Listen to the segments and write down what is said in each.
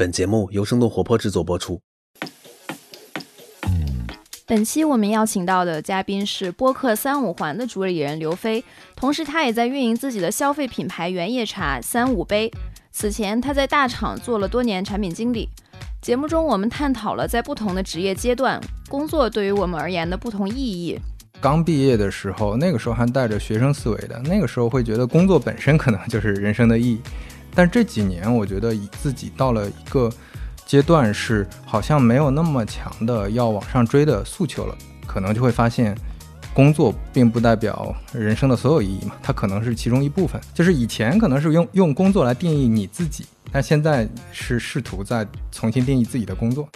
本节目由生动活泼制作播出。本期我们邀请到的嘉宾是播客三五环的主理人刘飞，同时他也在运营自己的消费品牌原叶茶三五杯。此前他在大厂做了多年产品经理。节目中我们探讨了在不同的职业阶段，工作对于我们而言的不同意义。刚毕业的时候，那个时候还带着学生思维的，那个时候会觉得工作本身可能就是人生的意义。但这几年，我觉得以自己到了一个。阶段是好像没有那么强的要往上追的诉求了，可能就会发现，工作并不代表人生的所有意义嘛，它可能是其中一部分。就是以前可能是用用工作来定义你自己，但现在是试图在重新定义自己的工作。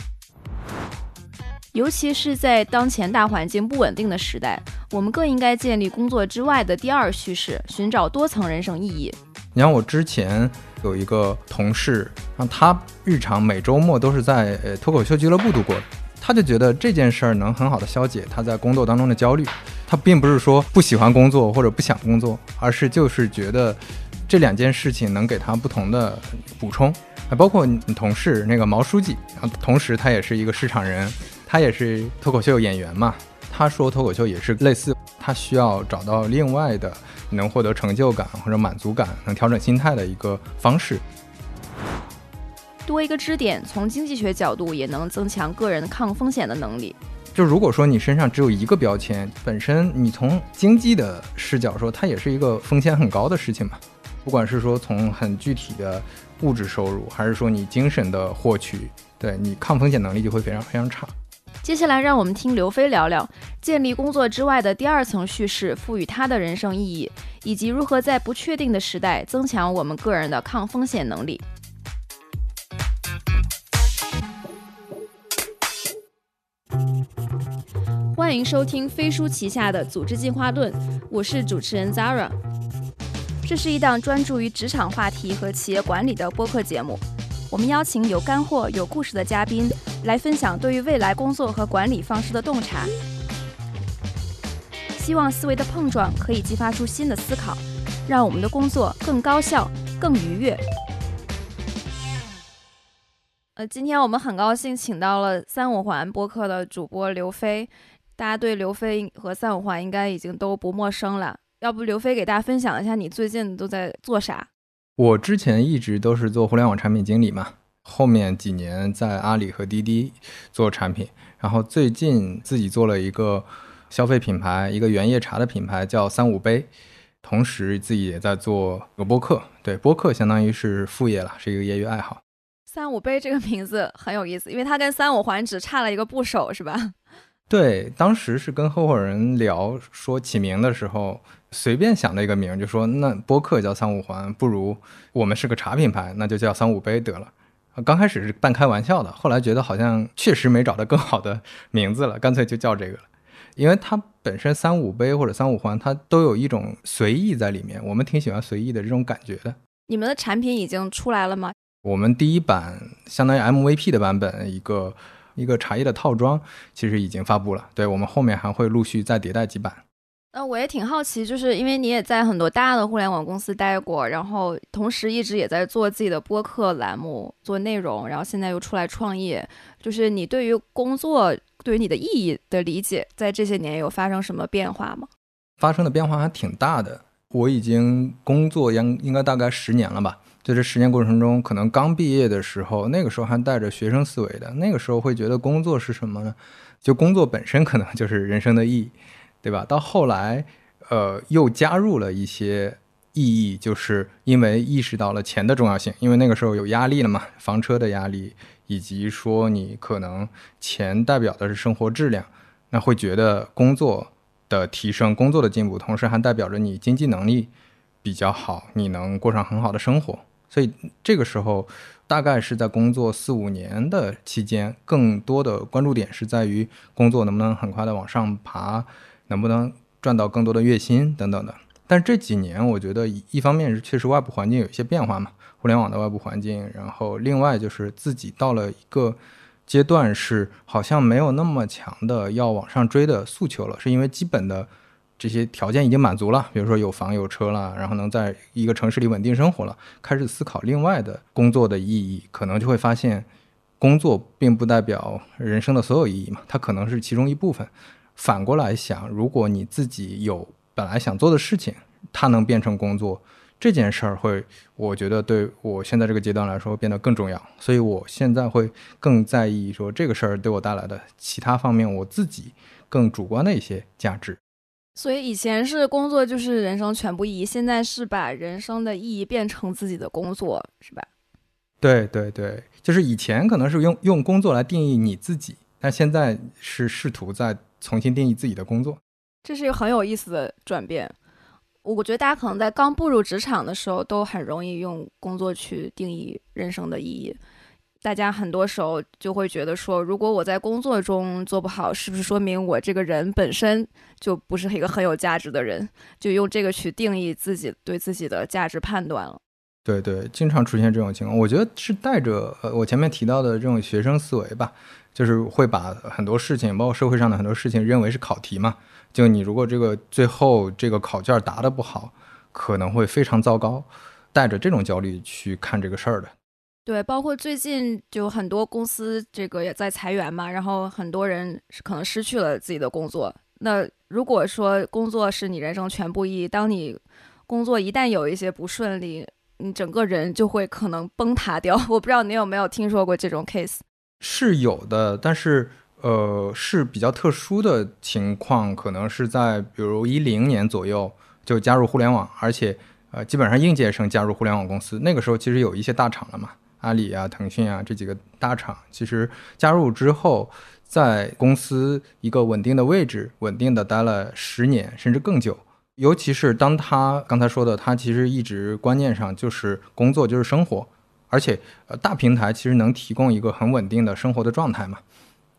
尤其是在当前大环境不稳定的时代，我们更应该建立工作之外的第二叙事，寻找多层人生意义。你像我之前有一个同事，啊他日常每周末都是在呃脱口秀俱乐部度过的，他就觉得这件事儿能很好的消解他在工作当中的焦虑。他并不是说不喜欢工作或者不想工作，而是就是觉得这两件事情能给他不同的补充。还包括你同事那个毛书记，同时他也是一个市场人，他也是脱口秀演员嘛。他说脱口秀也是类似，他需要找到另外的。能获得成就感或者满足感，能调整心态的一个方式。多一个支点，从经济学角度也能增强个人抗风险的能力。就如果说你身上只有一个标签，本身你从经济的视角说，它也是一个风险很高的事情嘛。不管是说从很具体的物质收入，还是说你精神的获取，对你抗风险能力就会非常非常差。接下来，让我们听刘飞聊聊建立工作之外的第二层叙事，赋予他的人生意义，以及如何在不确定的时代增强我们个人的抗风险能力。欢迎收听飞书旗下的《组织进化论》，我是主持人 Zara。这是一档专注于职场话题和企业管理的播客节目。我们邀请有干货、有故事的嘉宾来分享对于未来工作和管理方式的洞察，希望思维的碰撞可以激发出新的思考，让我们的工作更高效、更愉悦。呃，今天我们很高兴请到了三五环播客的主播刘飞，大家对刘飞和三五环应该已经都不陌生了。要不刘飞给大家分享一下你最近都在做啥？我之前一直都是做互联网产品经理嘛，后面几年在阿里和滴滴做产品，然后最近自己做了一个消费品牌，一个原叶茶的品牌叫三五杯，同时自己也在做个播客，对，播客相当于是副业了，是一个业余爱好。三五杯这个名字很有意思，因为它跟三五环只差了一个部首，是吧？对，当时是跟合伙人聊说起名的时候。随便想了一个名，就说那播客叫三五环，不如我们是个茶品牌，那就叫三五杯得了。刚开始是半开玩笑的，后来觉得好像确实没找到更好的名字了，干脆就叫这个了。因为它本身三五杯或者三五环，它都有一种随意在里面，我们挺喜欢随意的这种感觉的。你们的产品已经出来了吗？我们第一版相当于 MVP 的版本，一个一个茶叶的套装，其实已经发布了。对我们后面还会陆续再迭代几版。那我也挺好奇，就是因为你也在很多大的互联网公司待过，然后同时一直也在做自己的播客栏目做内容，然后现在又出来创业，就是你对于工作对于你的意义的理解，在这些年有发生什么变化吗？发生的变化还挺大的。我已经工作应应该大概十年了吧，在这十年过程中，可能刚毕业的时候，那个时候还带着学生思维的，那个时候会觉得工作是什么呢？就工作本身可能就是人生的意义。对吧？到后来，呃，又加入了一些意义，就是因为意识到了钱的重要性，因为那个时候有压力了嘛，房车的压力，以及说你可能钱代表的是生活质量，那会觉得工作的提升、工作的进步，同时还代表着你经济能力比较好，你能过上很好的生活。所以这个时候，大概是在工作四五年的期间，更多的关注点是在于工作能不能很快的往上爬。能不能赚到更多的月薪等等的？但这几年，我觉得一方面是确实外部环境有一些变化嘛，互联网的外部环境，然后另外就是自己到了一个阶段，是好像没有那么强的要往上追的诉求了，是因为基本的这些条件已经满足了，比如说有房有车了，然后能在一个城市里稳定生活了，开始思考另外的工作的意义，可能就会发现，工作并不代表人生的所有意义嘛，它可能是其中一部分。反过来想，如果你自己有本来想做的事情，它能变成工作。这件事儿会，我觉得对我现在这个阶段来说变得更重要，所以我现在会更在意说这个事儿对我带来的其他方面，我自己更主观的一些价值。所以以前是工作就是人生全部意义，现在是把人生的意义变成自己的工作，是吧？对对对，就是以前可能是用用工作来定义你自己，但现在是试图在重新定义自己的工作，这是一个很有意思的转变。我觉得大家可能在刚步入职场的时候，都很容易用工作去定义人生的意义。大家很多时候就会觉得说，如果我在工作中做不好，是不是说明我这个人本身就不是一个很有价值的人？就用这个去定义自己对自己的价值判断了。对对，经常出现这种情况。我觉得是带着呃我前面提到的这种学生思维吧，就是会把很多事情，包括社会上的很多事情，认为是考题嘛。就你如果这个最后这个考卷答的不好，可能会非常糟糕，带着这种焦虑去看这个事儿的。对，包括最近就很多公司这个也在裁员嘛，然后很多人可能失去了自己的工作。那如果说工作是你人生全部意义，当你工作一旦有一些不顺利，你整个人就会可能崩塌掉。我不知道你有没有听说过这种 case？是有的，但是。呃，是比较特殊的情况，可能是在比如一零年左右就加入互联网，而且呃，基本上应届生加入互联网公司。那个时候其实有一些大厂了嘛，阿里啊、腾讯啊这几个大厂，其实加入之后，在公司一个稳定的位置，稳定的待了十年甚至更久。尤其是当他刚才说的，他其实一直观念上就是工作就是生活，而且呃，大平台其实能提供一个很稳定的生活的状态嘛。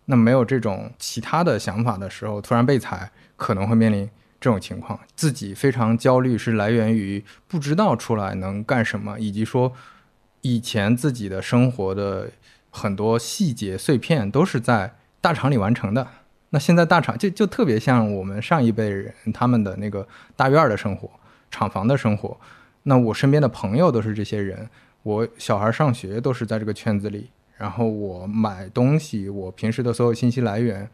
那没有这种其他的想法的时候，突然被裁，可能会面临这种情况，自己非常焦虑，是来源于不知道出来能干什么，以及说以前自己的生活的很多细节碎片都是在大厂里完成的。那现在大厂就就特别像我们上一辈人他们的那个大院的生活、厂房的生活。那我身边的朋友都是这些人，我小孩上学都是在这个圈子里。然后我买东西，我平时的所有信息来源，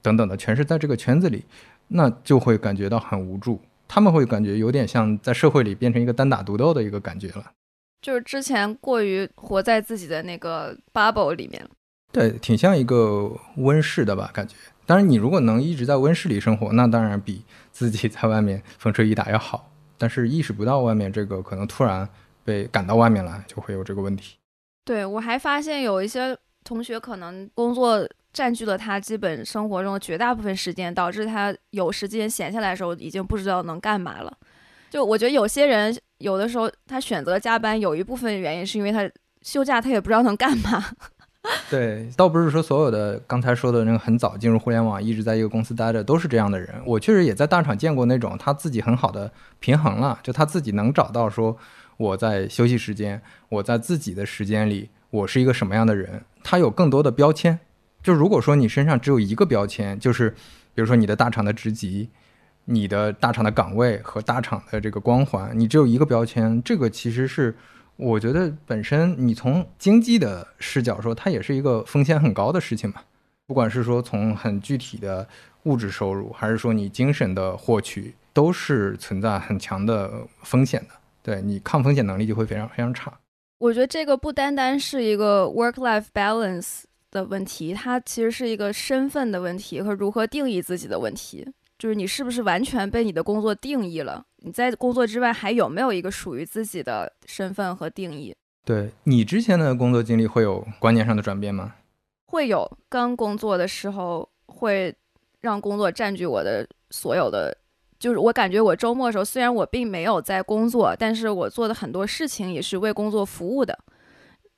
等等的，全是在这个圈子里，那就会感觉到很无助。他们会感觉有点像在社会里变成一个单打独斗的一个感觉了，就是之前过于活在自己的那个 bubble 里面。对，挺像一个温室的吧，感觉。当然，你如果能一直在温室里生活，那当然比自己在外面风吹雨打要好。但是意识不到外面这个，可能突然被赶到外面来，就会有这个问题。对，我还发现有一些同学可能工作占据了他基本生活中的绝大部分时间，导致他有时间闲下来的时候已经不知道能干嘛了。就我觉得有些人有的时候他选择加班，有一部分原因是因为他休假他也不知道能干嘛。对，倒不是说所有的刚才说的那个很早进入互联网，一直在一个公司待着都是这样的人。我确实也在大厂见过那种他自己很好的平衡了，就他自己能找到说。我在休息时间，我在自己的时间里，我是一个什么样的人？他有更多的标签。就如果说你身上只有一个标签，就是比如说你的大厂的职级、你的大厂的岗位和大厂的这个光环，你只有一个标签，这个其实是我觉得本身你从经济的视角说，它也是一个风险很高的事情嘛。不管是说从很具体的物质收入，还是说你精神的获取，都是存在很强的风险的。对你抗风险能力就会非常非常差。我觉得这个不单单是一个 work-life balance 的问题，它其实是一个身份的问题和如何定义自己的问题。就是你是不是完全被你的工作定义了？你在工作之外还有没有一个属于自己的身份和定义？对你之前的工作经历会有观念上的转变吗？会有，刚工作的时候会让工作占据我的所有的。就是我感觉我周末的时候，虽然我并没有在工作，但是我做的很多事情也是为工作服务的。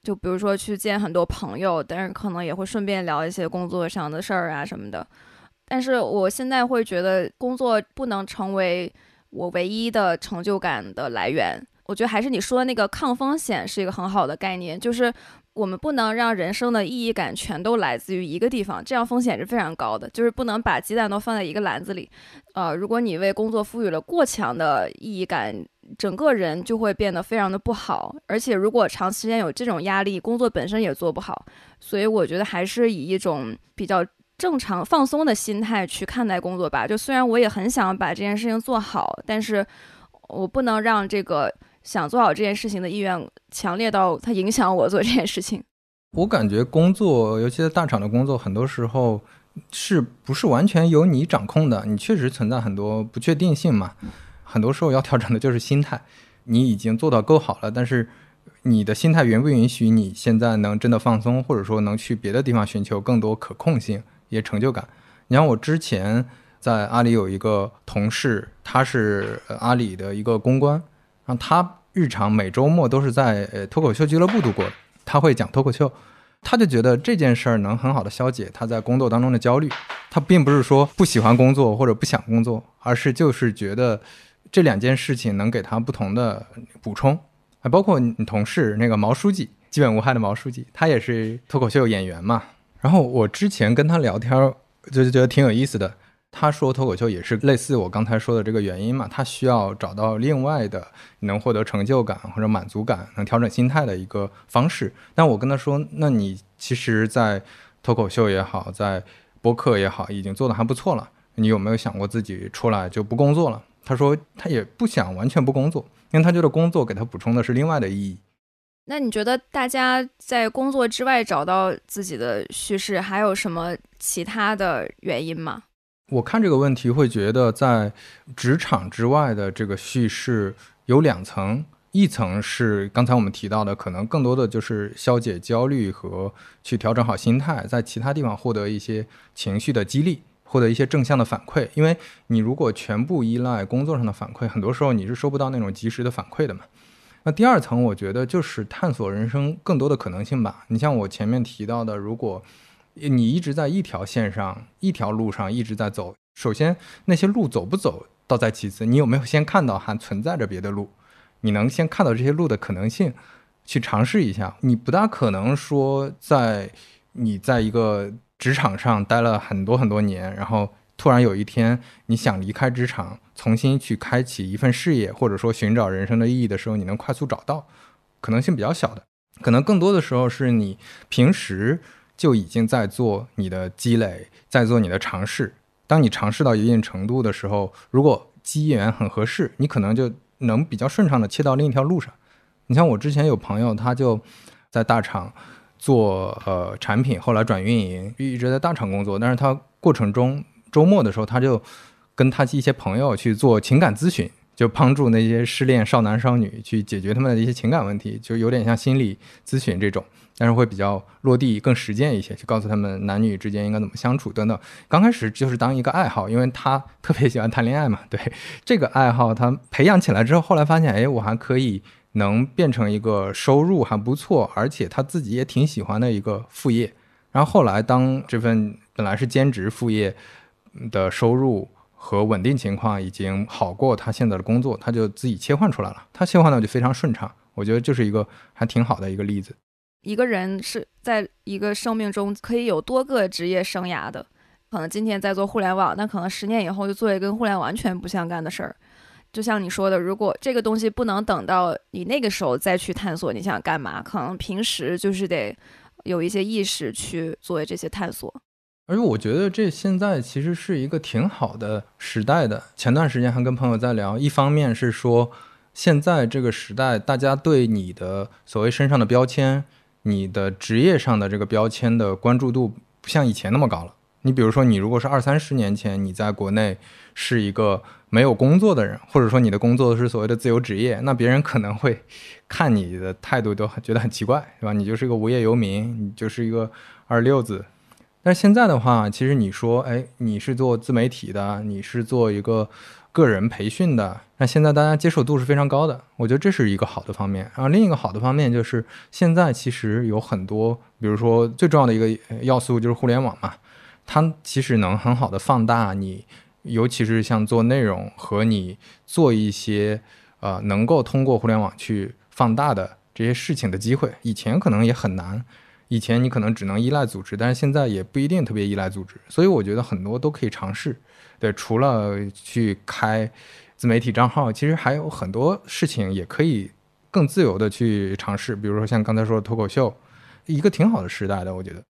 就比如说去见很多朋友，但是可能也会顺便聊一些工作上的事儿啊什么的。但是我现在会觉得工作不能成为我唯一的成就感的来源。我觉得还是你说的那个抗风险是一个很好的概念，就是我们不能让人生的意义感全都来自于一个地方，这样风险是非常高的。就是不能把鸡蛋都放在一个篮子里。呃，如果你为工作赋予了过强的意义感，整个人就会变得非常的不好。而且如果长时间有这种压力，工作本身也做不好。所以我觉得还是以一种比较正常、放松的心态去看待工作吧。就虽然我也很想把这件事情做好，但是我不能让这个。想做好这件事情的意愿强烈到它影响我做这件事情。我感觉工作，尤其在大厂的工作，很多时候是不是完全由你掌控的？你确实存在很多不确定性嘛。很多时候要调整的就是心态。你已经做到够好了，但是你的心态允不允许你现在能真的放松，或者说能去别的地方寻求更多可控性、也成就感？你像我之前在阿里有一个同事，他是阿里的一个公关。然后他日常每周末都是在呃脱口秀俱乐部度过。他会讲脱口秀，他就觉得这件事儿能很好的消解他在工作当中的焦虑。他并不是说不喜欢工作或者不想工作，而是就是觉得这两件事情能给他不同的补充。还包括你同事那个毛书记，基本无害的毛书记，他也是脱口秀演员嘛。然后我之前跟他聊天，就觉得挺有意思的。他说脱口秀也是类似我刚才说的这个原因嘛，他需要找到另外的能获得成就感或者满足感、能调整心态的一个方式。但我跟他说，那你其实，在脱口秀也好，在播客也好，已经做的还不错了。你有没有想过自己出来就不工作了？他说他也不想完全不工作，因为他觉得工作给他补充的是另外的意义。那你觉得大家在工作之外找到自己的叙事，还有什么其他的原因吗？我看这个问题会觉得，在职场之外的这个叙事有两层，一层是刚才我们提到的，可能更多的就是消解焦虑和去调整好心态，在其他地方获得一些情绪的激励，获得一些正向的反馈。因为你如果全部依赖工作上的反馈，很多时候你是收不到那种及时的反馈的嘛。那第二层，我觉得就是探索人生更多的可能性吧。你像我前面提到的，如果你一直在一条线上、一条路上一直在走。首先，那些路走不走倒在其次，你有没有先看到还存在着别的路？你能先看到这些路的可能性，去尝试一下。你不大可能说，在你在一个职场上待了很多很多年，然后突然有一天你想离开职场，重新去开启一份事业，或者说寻找人生的意义的时候，你能快速找到？可能性比较小的。可能更多的时候是你平时。就已经在做你的积累，在做你的尝试。当你尝试到一定程度的时候，如果机缘很合适，你可能就能比较顺畅的切到另一条路上。你像我之前有朋友，他就在大厂做呃产品，后来转运营，一直在大厂工作。但是他过程中周末的时候，他就跟他一些朋友去做情感咨询，就帮助那些失恋少男少女去解决他们的一些情感问题，就有点像心理咨询这种。但是会比较落地、更实践一些，去告诉他们男女之间应该怎么相处等等。刚开始就是当一个爱好，因为他特别喜欢谈恋爱嘛。对这个爱好，他培养起来之后，后来发现，哎，我还可以能变成一个收入还不错，而且他自己也挺喜欢的一个副业。然后后来，当这份本来是兼职副业的收入和稳定情况已经好过他现在的工作，他就自己切换出来了。他切换的就非常顺畅，我觉得这是一个还挺好的一个例子。一个人是在一个生命中可以有多个职业生涯的，可能今天在做互联网，那可能十年以后就做一跟互联网完全不相干的事儿。就像你说的，如果这个东西不能等到你那个时候再去探索你想干嘛，可能平时就是得有一些意识去做这些探索。而且我觉得这现在其实是一个挺好的时代的。前段时间还跟朋友在聊，一方面是说现在这个时代，大家对你的所谓身上的标签。你的职业上的这个标签的关注度不像以前那么高了。你比如说，你如果是二三十年前你在国内是一个没有工作的人，或者说你的工作是所谓的自由职业，那别人可能会 看你的态度都觉得很奇怪，对吧？你就是一个无业游民，你就是一个二六子。但是现在的话，其实你说，哎，你是做自媒体的，你是做一个。个人培训的，那现在大家接受度是非常高的，我觉得这是一个好的方面。然后另一个好的方面就是，现在其实有很多，比如说最重要的一个要素就是互联网嘛，它其实能很好的放大你，尤其是像做内容和你做一些呃能够通过互联网去放大的这些事情的机会。以前可能也很难，以前你可能只能依赖组织，但是现在也不一定特别依赖组织。所以我觉得很多都可以尝试。对，除了去开自媒体账号，其实还有很多事情也可以更自由的去尝试。比如说像刚才说的脱口秀，一个挺好的时代的，我觉得。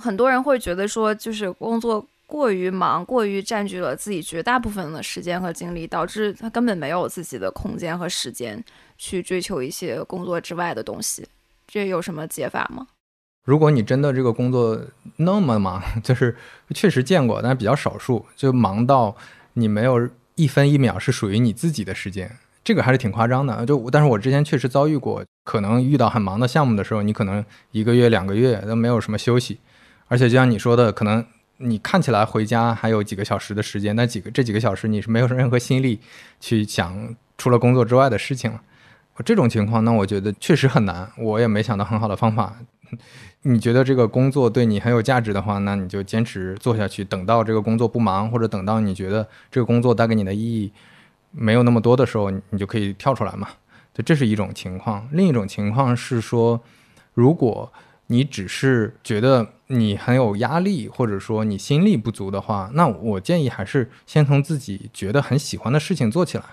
很多人会觉得说，就是工作过于忙，过于占据了自己绝大部分的时间和精力，导致他根本没有自己的空间和时间去追求一些工作之外的东西。这有什么解法吗？如果你真的这个工作那么忙，就是确实见过，但是比较少数，就忙到你没有一分一秒是属于你自己的时间，这个还是挺夸张的。就但是我之前确实遭遇过，可能遇到很忙的项目的时候，你可能一个月两个月都没有什么休息。而且就像你说的，可能你看起来回家还有几个小时的时间，那几个这几个小时你是没有任何心力去想除了工作之外的事情了。这种情况，那我觉得确实很难。我也没想到很好的方法。你觉得这个工作对你很有价值的话，那你就坚持做下去。等到这个工作不忙，或者等到你觉得这个工作带给你的意义没有那么多的时候，你就可以跳出来嘛。就这是一种情况。另一种情况是说，如果你只是觉得你很有压力，或者说你心力不足的话，那我建议还是先从自己觉得很喜欢的事情做起来。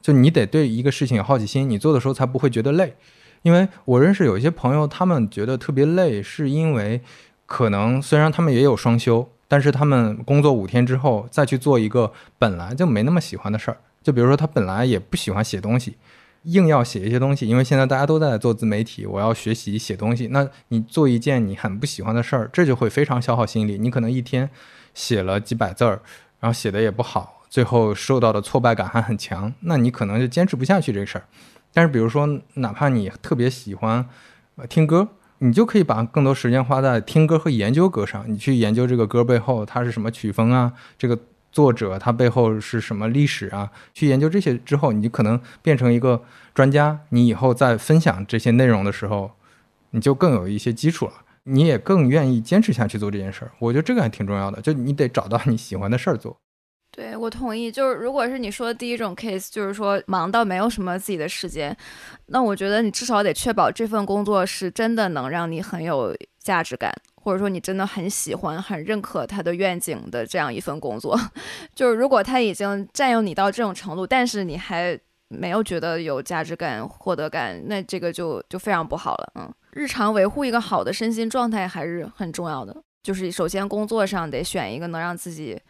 就你得对一个事情有好奇心，你做的时候才不会觉得累。因为我认识有一些朋友，他们觉得特别累，是因为可能虽然他们也有双休，但是他们工作五天之后再去做一个本来就没那么喜欢的事儿。就比如说他本来也不喜欢写东西。硬要写一些东西，因为现在大家都在做自媒体，我要学习写东西。那你做一件你很不喜欢的事儿，这就会非常消耗心力。你可能一天写了几百字儿，然后写的也不好，最后受到的挫败感还很强，那你可能就坚持不下去这个事儿。但是比如说，哪怕你特别喜欢听歌，你就可以把更多时间花在听歌和研究歌上。你去研究这个歌背后它是什么曲风啊，这个。作者他背后是什么历史啊？去研究这些之后，你可能变成一个专家。你以后在分享这些内容的时候，你就更有一些基础了。你也更愿意坚持下去做这件事儿。我觉得这个还挺重要的。就你得找到你喜欢的事儿做。对我同意。就是如果是你说的第一种 case，就是说忙到没有什么自己的时间，那我觉得你至少得确保这份工作是真的能让你很有价值感。或者说你真的很喜欢、很认可他的愿景的这样一份工作，就是如果他已经占有你到这种程度，但是你还没有觉得有价值感、获得感，那这个就就非常不好了。嗯，日常维护一个好的身心状态还是很重要的。就是首先工作上得选一个能让自己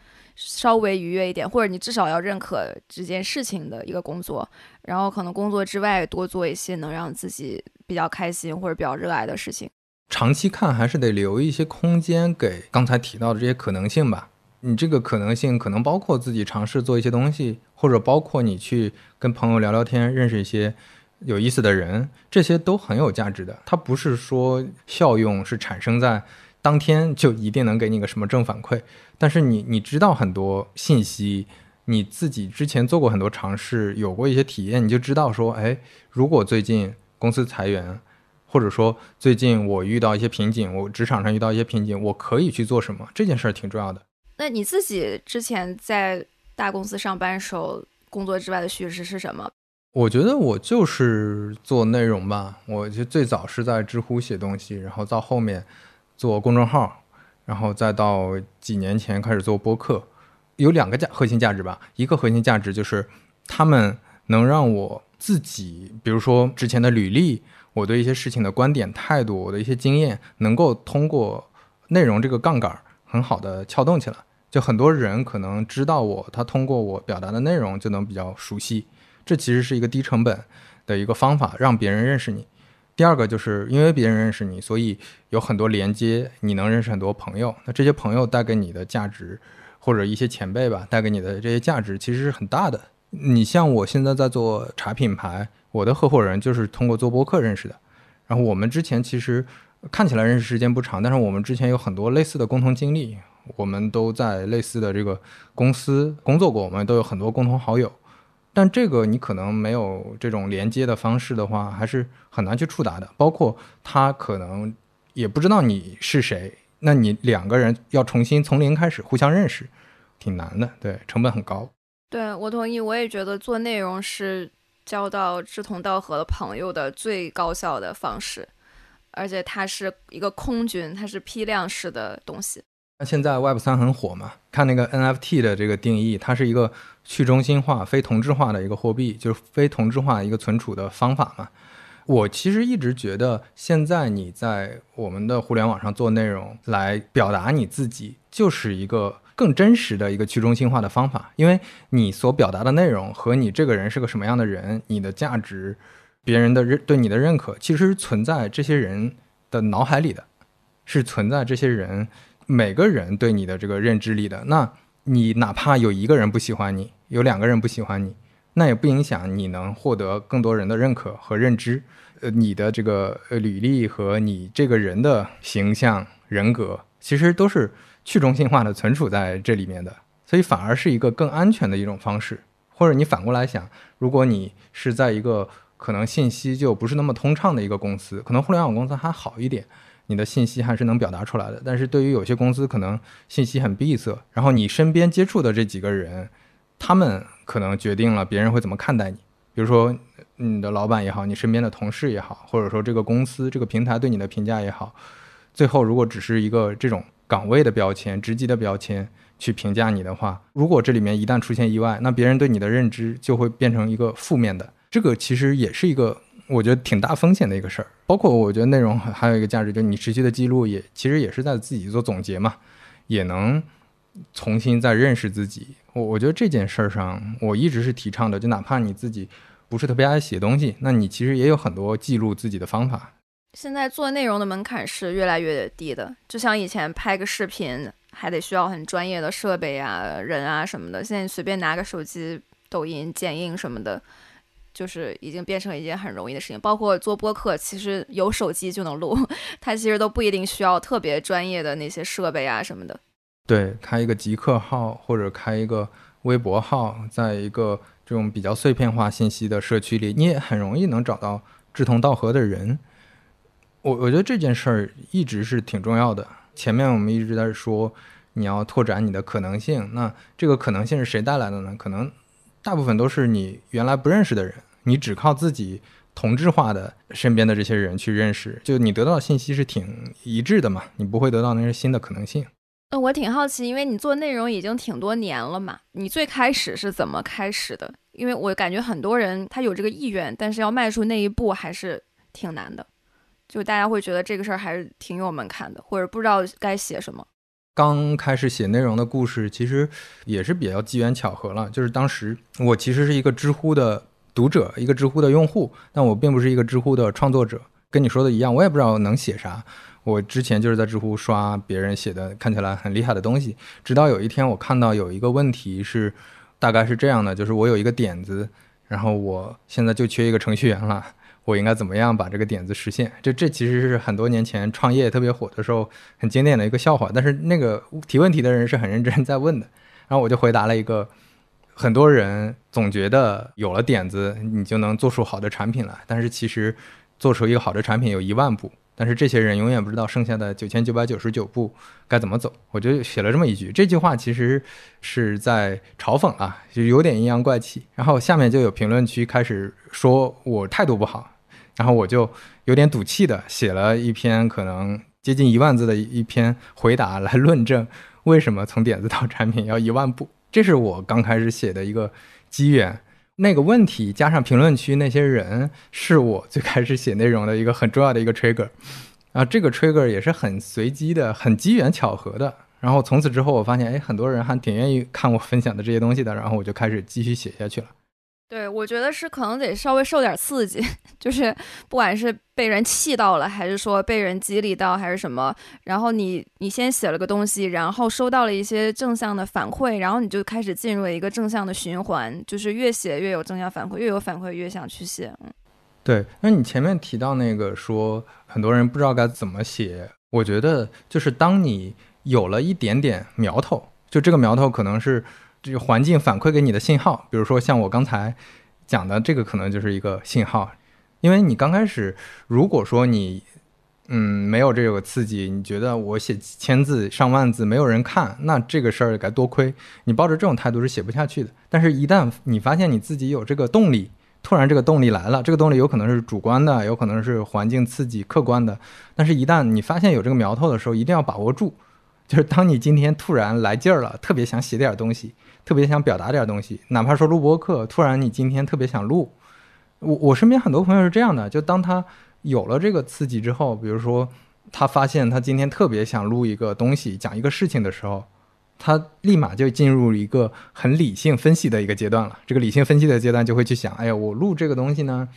稍微愉悦一点，或者你至少要认可这件事情的一个工作，然后可能工作之外多做一些能让自己比较开心或者比较热爱的事情。长期看还是得留一些空间给刚才提到的这些可能性吧。你这个可能性可能包括自己尝试做一些东西，或者包括你去跟朋友聊聊天，认识一些有意思的人，这些都很有价值的。它不是说效用是产生在当天就一定能给你个什么正反馈，但是你你知道很多信息，你自己之前做过很多尝试，有过一些体验，你就知道说，哎，如果最近公司裁员。或者说，最近我遇到一些瓶颈，我职场上遇到一些瓶颈，我可以去做什么？这件事儿挺重要的。那你自己之前在大公司上班时候，工作之外的叙事是什么？我觉得我就是做内容吧。我就最早是在知乎写东西，然后到后面做公众号，然后再到几年前开始做播客。有两个价核心价值吧，一个核心价值就是他们能让我自己，比如说之前的履历。我对一些事情的观点、态度，我的一些经验，能够通过内容这个杠杆很好的撬动起来。就很多人可能知道我，他通过我表达的内容就能比较熟悉。这其实是一个低成本的一个方法，让别人认识你。第二个就是因为别人认识你，所以有很多连接，你能认识很多朋友。那这些朋友带给你的价值，或者一些前辈吧，带给你的这些价值其实是很大的。你像我现在在做茶品牌。我的合伙人就是通过做播客认识的，然后我们之前其实看起来认识时间不长，但是我们之前有很多类似的共同经历，我们都在类似的这个公司工作过，我们都有很多共同好友。但这个你可能没有这种连接的方式的话，还是很难去触达的。包括他可能也不知道你是谁，那你两个人要重新从零开始互相认识，挺难的，对，成本很高。对我同意，我也觉得做内容是。交到志同道合的朋友的最高效的方式，而且它是一个空军，它是批量式的东西。那现在 Web 三很火嘛？看那个 NFT 的这个定义，它是一个去中心化、非同质化的一个货币，就是非同质化一个存储的方法嘛。我其实一直觉得，现在你在我们的互联网上做内容来表达你自己，就是一个更真实的一个去中心化的方法。因为你所表达的内容和你这个人是个什么样的人，你的价值，别人的认对你的认可，其实存在这些人的脑海里的，是存在这些人每个人对你的这个认知里的。那你哪怕有一个人不喜欢你，有两个人不喜欢你，那也不影响你能获得更多人的认可和认知。呃，你的这个履历和你这个人的形象、人格，其实都是去中心化的存储在这里面的，所以反而是一个更安全的一种方式。或者你反过来想，如果你是在一个可能信息就不是那么通畅的一个公司，可能互联网公司还好一点，你的信息还是能表达出来的。但是对于有些公司，可能信息很闭塞，然后你身边接触的这几个人，他们可能决定了别人会怎么看待你，比如说。你的老板也好，你身边的同事也好，或者说这个公司、这个平台对你的评价也好，最后如果只是一个这种岗位的标签、职级的标签去评价你的话，如果这里面一旦出现意外，那别人对你的认知就会变成一个负面的。这个其实也是一个我觉得挺大风险的一个事儿。包括我觉得内容还有一个价值，就是你持续的记录也其实也是在自己做总结嘛，也能重新再认识自己。我我觉得这件事儿上，我一直是提倡的，就哪怕你自己。不是特别爱写东西，那你其实也有很多记录自己的方法。现在做内容的门槛是越来越低的，就像以前拍个视频还得需要很专业的设备啊、人啊什么的，现在随便拿个手机、抖音剪映什么的，就是已经变成一件很容易的事情。包括做播客，其实有手机就能录，它其实都不一定需要特别专业的那些设备啊什么的。对，开一个极客号或者开一个微博号，在一个。这种比较碎片化信息的社区里，你也很容易能找到志同道合的人。我我觉得这件事儿一直是挺重要的。前面我们一直在说，你要拓展你的可能性。那这个可能性是谁带来的呢？可能大部分都是你原来不认识的人，你只靠自己同质化的身边的这些人去认识，就你得到的信息是挺一致的嘛，你不会得到那些新的可能性。那我挺好奇，因为你做内容已经挺多年了嘛，你最开始是怎么开始的？因为我感觉很多人他有这个意愿，但是要迈出那一步还是挺难的，就大家会觉得这个事儿还是挺有门槛的，或者不知道该写什么。刚开始写内容的故事，其实也是比较机缘巧合了，就是当时我其实是一个知乎的读者，一个知乎的用户，但我并不是一个知乎的创作者，跟你说的一样，我也不知道能写啥。我之前就是在知乎刷别人写的看起来很厉害的东西，直到有一天我看到有一个问题是，大概是这样的，就是我有一个点子，然后我现在就缺一个程序员了，我应该怎么样把这个点子实现？这这其实是很多年前创业特别火的时候很经典的一个笑话，但是那个提问题的人是很认真在问的，然后我就回答了一个，很多人总觉得有了点子你就能做出好的产品来，但是其实做出一个好的产品有一万步。但是这些人永远不知道剩下的九千九百九十九步该怎么走，我就写了这么一句。这句话其实是在嘲讽啊，就有点阴阳怪气。然后下面就有评论区开始说我态度不好，然后我就有点赌气的写了一篇可能接近一万字的一篇回答来论证为什么从点子到产品要一万步。这是我刚开始写的一个机缘。那个问题加上评论区那些人，是我最开始写内容的一个很重要的一个 trigger，啊，这个 trigger 也是很随机的、很机缘巧合的。然后从此之后，我发现，哎，很多人还挺愿意看我分享的这些东西的，然后我就开始继续写下去了。对，我觉得是可能得稍微受点刺激，就是不管是被人气到了，还是说被人激励到，还是什么，然后你你先写了个东西，然后收到了一些正向的反馈，然后你就开始进入了一个正向的循环，就是越写越有正向反馈，越有反馈越想去写。嗯，对。那你前面提到那个说很多人不知道该怎么写，我觉得就是当你有了一点点苗头，就这个苗头可能是。这个环境反馈给你的信号，比如说像我刚才讲的这个，可能就是一个信号。因为你刚开始，如果说你嗯没有这个刺激，你觉得我写千字、上万字没有人看，那这个事儿该多亏。你抱着这种态度是写不下去的。但是，一旦你发现你自己有这个动力，突然这个动力来了，这个动力有可能是主观的，有可能是环境刺激客观的，但是一旦你发现有这个苗头的时候，一定要把握住。就是当你今天突然来劲儿了，特别想写点东西，特别想表达点东西，哪怕说录播课，突然你今天特别想录，我我身边很多朋友是这样的，就当他有了这个刺激之后，比如说他发现他今天特别想录一个东西，讲一个事情的时候，他立马就进入一个很理性分析的一个阶段了。这个理性分析的阶段就会去想，哎呀，我录这个东西呢，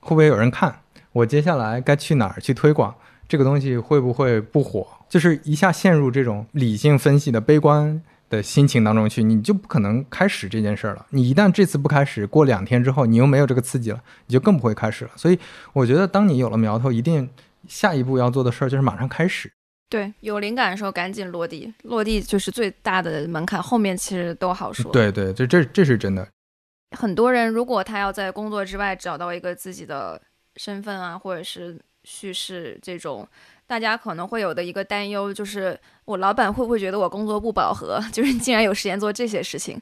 会不会有人看？我接下来该去哪儿去推广？这个东西会不会不火？就是一下陷入这种理性分析的悲观的心情当中去，你就不可能开始这件事儿了。你一旦这次不开始，过两天之后你又没有这个刺激了，你就更不会开始了。所以我觉得，当你有了苗头，一定下一步要做的事儿就是马上开始。对，有灵感的时候赶紧落地，落地就是最大的门槛，后面其实都好说。对对，这这这是真的。很多人如果他要在工作之外找到一个自己的身份啊，或者是。叙事这种，大家可能会有的一个担忧就是，我老板会不会觉得我工作不饱和？就是竟然有时间做这些事情，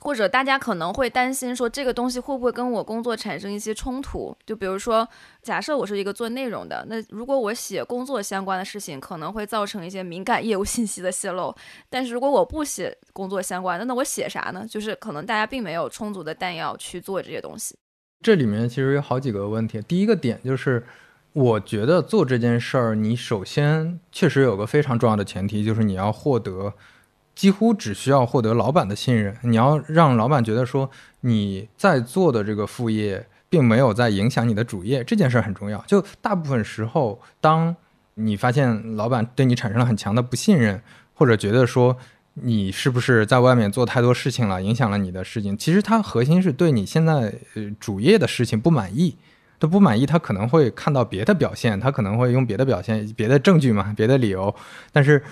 或者大家可能会担心说，这个东西会不会跟我工作产生一些冲突？就比如说，假设我是一个做内容的，那如果我写工作相关的事情，可能会造成一些敏感业务信息的泄露。但是如果我不写工作相关的，那我写啥呢？就是可能大家并没有充足的弹药去做这些东西。这里面其实有好几个问题，第一个点就是。我觉得做这件事儿，你首先确实有个非常重要的前提，就是你要获得，几乎只需要获得老板的信任。你要让老板觉得说你在做的这个副业并没有在影响你的主业，这件事儿很重要。就大部分时候，当你发现老板对你产生了很强的不信任，或者觉得说你是不是在外面做太多事情了，影响了你的事情，其实他核心是对你现在呃主业的事情不满意。他不满意，他可能会看到别的表现，他可能会用别的表现、别的证据嘛、别的理由。但是，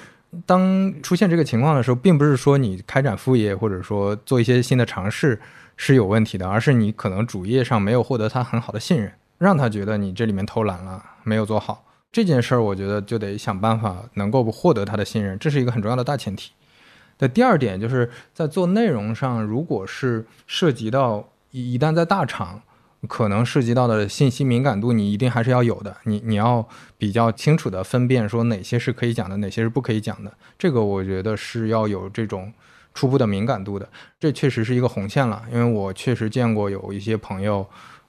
当出现这个情况的时候，并不是说你开展副业或者说做一些新的尝试是有问题的，而是你可能主业上没有获得他很好的信任，让他觉得你这里面偷懒了，没有做好这件事儿。我觉得就得想办法能够获得他的信任，这是一个很重要的大前提。的第二点就是在做内容上，如果是涉及到一旦在大厂。可能涉及到的信息敏感度，你一定还是要有的。你你要比较清楚的分辨，说哪些是可以讲的，哪些是不可以讲的。这个我觉得是要有这种初步的敏感度的。这确实是一个红线了，因为我确实见过有一些朋友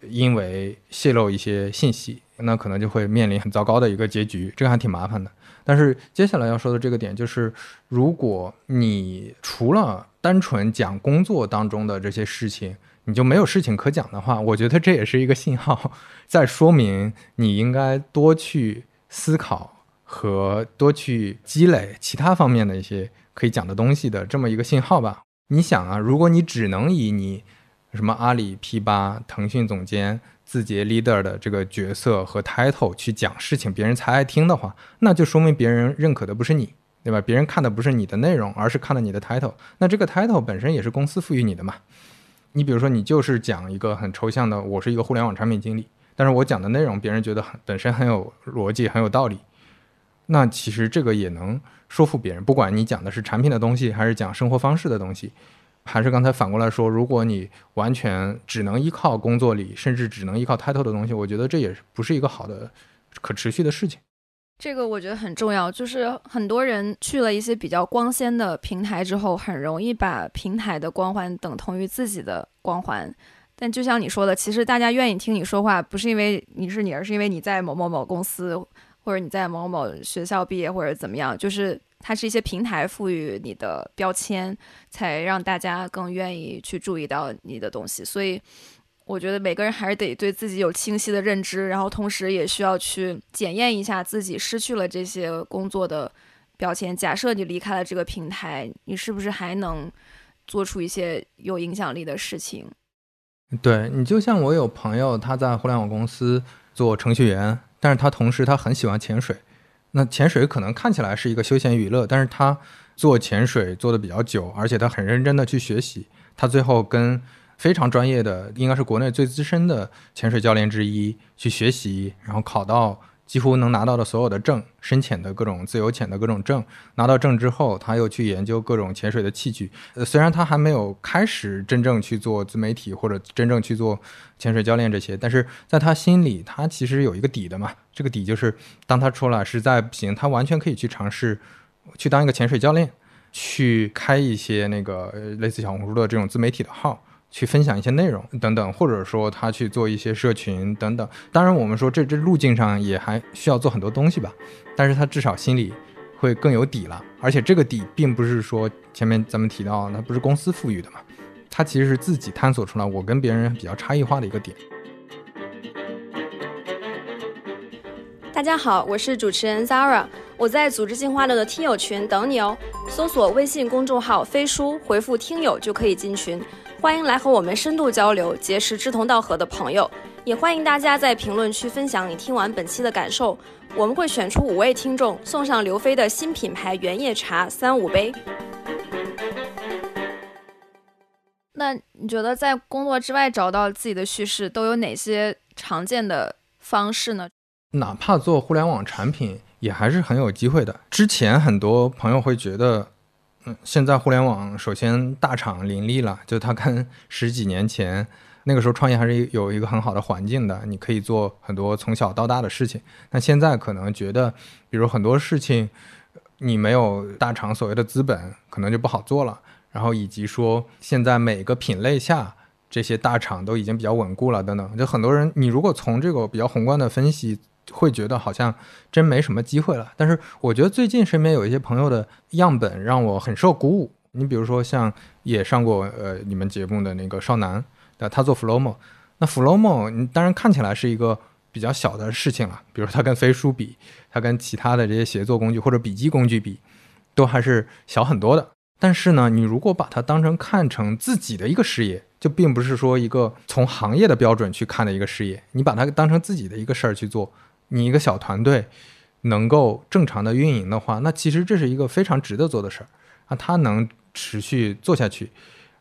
因为泄露一些信息，那可能就会面临很糟糕的一个结局，这个还挺麻烦的。但是接下来要说的这个点就是，如果你除了单纯讲工作当中的这些事情，你就没有事情可讲的话，我觉得这也是一个信号，在说明你应该多去思考和多去积累其他方面的一些可以讲的东西的这么一个信号吧。你想啊，如果你只能以你什么阿里 P 八、腾讯总监、字节 leader 的这个角色和 title 去讲事情，别人才爱听的话，那就说明别人认可的不是你，对吧？别人看的不是你的内容，而是看了你的 title。那这个 title 本身也是公司赋予你的嘛。你比如说，你就是讲一个很抽象的，我是一个互联网产品经理，但是我讲的内容别人觉得很本身很有逻辑，很有道理，那其实这个也能说服别人。不管你讲的是产品的东西，还是讲生活方式的东西，还是刚才反过来说，如果你完全只能依靠工作里，甚至只能依靠 title 的东西，我觉得这也不是一个好的可持续的事情。这个我觉得很重要，就是很多人去了一些比较光鲜的平台之后，很容易把平台的光环等同于自己的光环。但就像你说的，其实大家愿意听你说话，不是因为你是你，而是因为你在某某某公司，或者你在某某学校毕业，或者怎么样，就是它是一些平台赋予你的标签，才让大家更愿意去注意到你的东西。所以。我觉得每个人还是得对自己有清晰的认知，然后同时也需要去检验一下自己失去了这些工作的标签。假设你离开了这个平台，你是不是还能做出一些有影响力的事情？对你，就像我有朋友，他在互联网公司做程序员，但是他同时他很喜欢潜水。那潜水可能看起来是一个休闲娱乐，但是他做潜水做的比较久，而且他很认真的去学习，他最后跟。非常专业的，应该是国内最资深的潜水教练之一，去学习，然后考到几乎能拿到的所有的证，深潜的各种自由潜的各种证，拿到证之后，他又去研究各种潜水的器具。呃，虽然他还没有开始真正去做自媒体或者真正去做潜水教练这些，但是在他心里，他其实有一个底的嘛。这个底就是，当他出来实在不行，他完全可以去尝试去当一个潜水教练，去开一些那个类似小红书的这种自媒体的号。去分享一些内容等等，或者说他去做一些社群等等。当然，我们说这这路径上也还需要做很多东西吧。但是他至少心里会更有底了，而且这个底并不是说前面咱们提到，那不是公司赋予的嘛？他其实是自己探索出来，我跟别人比较差异化的一个点。大家好，我是主持人 Zara，我在组织进化论的听友群等你哦。搜索微信公众号“飞书”，回复“听友”就可以进群。欢迎来和我们深度交流，结识志同道合的朋友。也欢迎大家在评论区分享你听完本期的感受。我们会选出五位听众，送上刘飞的新品牌原叶茶三五杯。那你觉得在工作之外找到自己的叙事都有哪些常见的方式呢？哪怕做互联网产品，也还是很有机会的。之前很多朋友会觉得。嗯，现在互联网首先大厂林立了，就它跟十几年前那个时候创业还是有一个很好的环境的，你可以做很多从小到大的事情。那现在可能觉得，比如很多事情你没有大厂所谓的资本，可能就不好做了。然后以及说现在每个品类下这些大厂都已经比较稳固了等等，就很多人你如果从这个比较宏观的分析。会觉得好像真没什么机会了，但是我觉得最近身边有一些朋友的样本让我很受鼓舞。你比如说像也上过呃你们节目的那个少南，那他做 Flowmo，那 Flowmo 当然看起来是一个比较小的事情了，比如他跟飞书比，他跟其他的这些协作工具或者笔记工具比，都还是小很多的。但是呢，你如果把它当成看成自己的一个事业，就并不是说一个从行业的标准去看的一个事业，你把它当成自己的一个事儿去做。你一个小团队能够正常的运营的话，那其实这是一个非常值得做的事儿啊，它能持续做下去，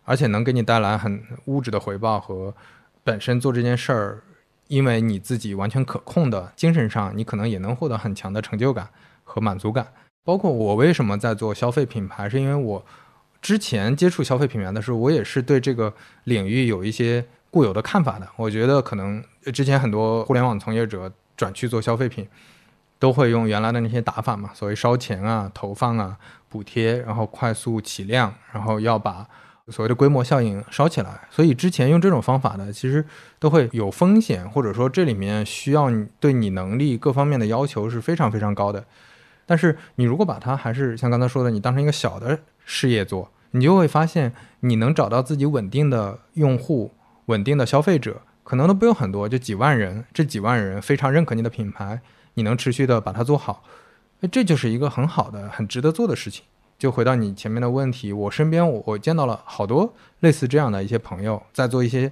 而且能给你带来很物质的回报和本身做这件事儿，因为你自己完全可控的精神上，你可能也能获得很强的成就感和满足感。包括我为什么在做消费品牌，是因为我之前接触消费品牌的时候，我也是对这个领域有一些固有的看法的。我觉得可能之前很多互联网从业者。转去做消费品，都会用原来的那些打法嘛，所谓烧钱啊、投放啊、补贴，然后快速起量，然后要把所谓的规模效应烧起来。所以之前用这种方法的，其实都会有风险，或者说这里面需要你对你能力各方面的要求是非常非常高的。但是你如果把它还是像刚才说的，你当成一个小的事业做，你就会发现你能找到自己稳定的用户、稳定的消费者。可能都不用很多，就几万人，这几万人非常认可你的品牌，你能持续的把它做好，那这就是一个很好的、很值得做的事情。就回到你前面的问题，我身边我我见到了好多类似这样的一些朋友，在做一些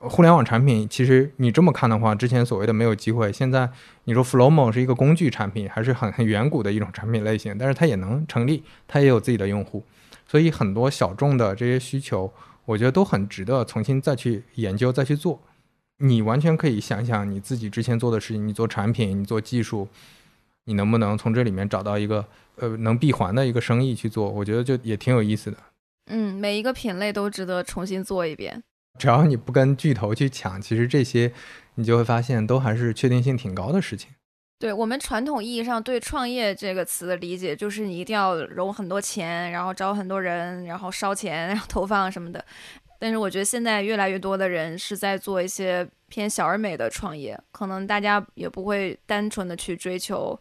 互联网产品。其实你这么看的话，之前所谓的没有机会，现在你说 Flowmo 是一个工具产品，还是很很远古的一种产品类型，但是它也能成立，它也有自己的用户，所以很多小众的这些需求，我觉得都很值得重新再去研究、再去做。你完全可以想想你自己之前做的事情，你做产品，你做技术，你能不能从这里面找到一个呃能闭环的一个生意去做？我觉得就也挺有意思的。嗯，每一个品类都值得重新做一遍。只要你不跟巨头去抢，其实这些你就会发现都还是确定性挺高的事情。对我们传统意义上对创业这个词的理解，就是你一定要融很多钱，然后招很多人，然后烧钱，然后投放什么的。但是我觉得现在越来越多的人是在做一些偏小而美的创业，可能大家也不会单纯的去追求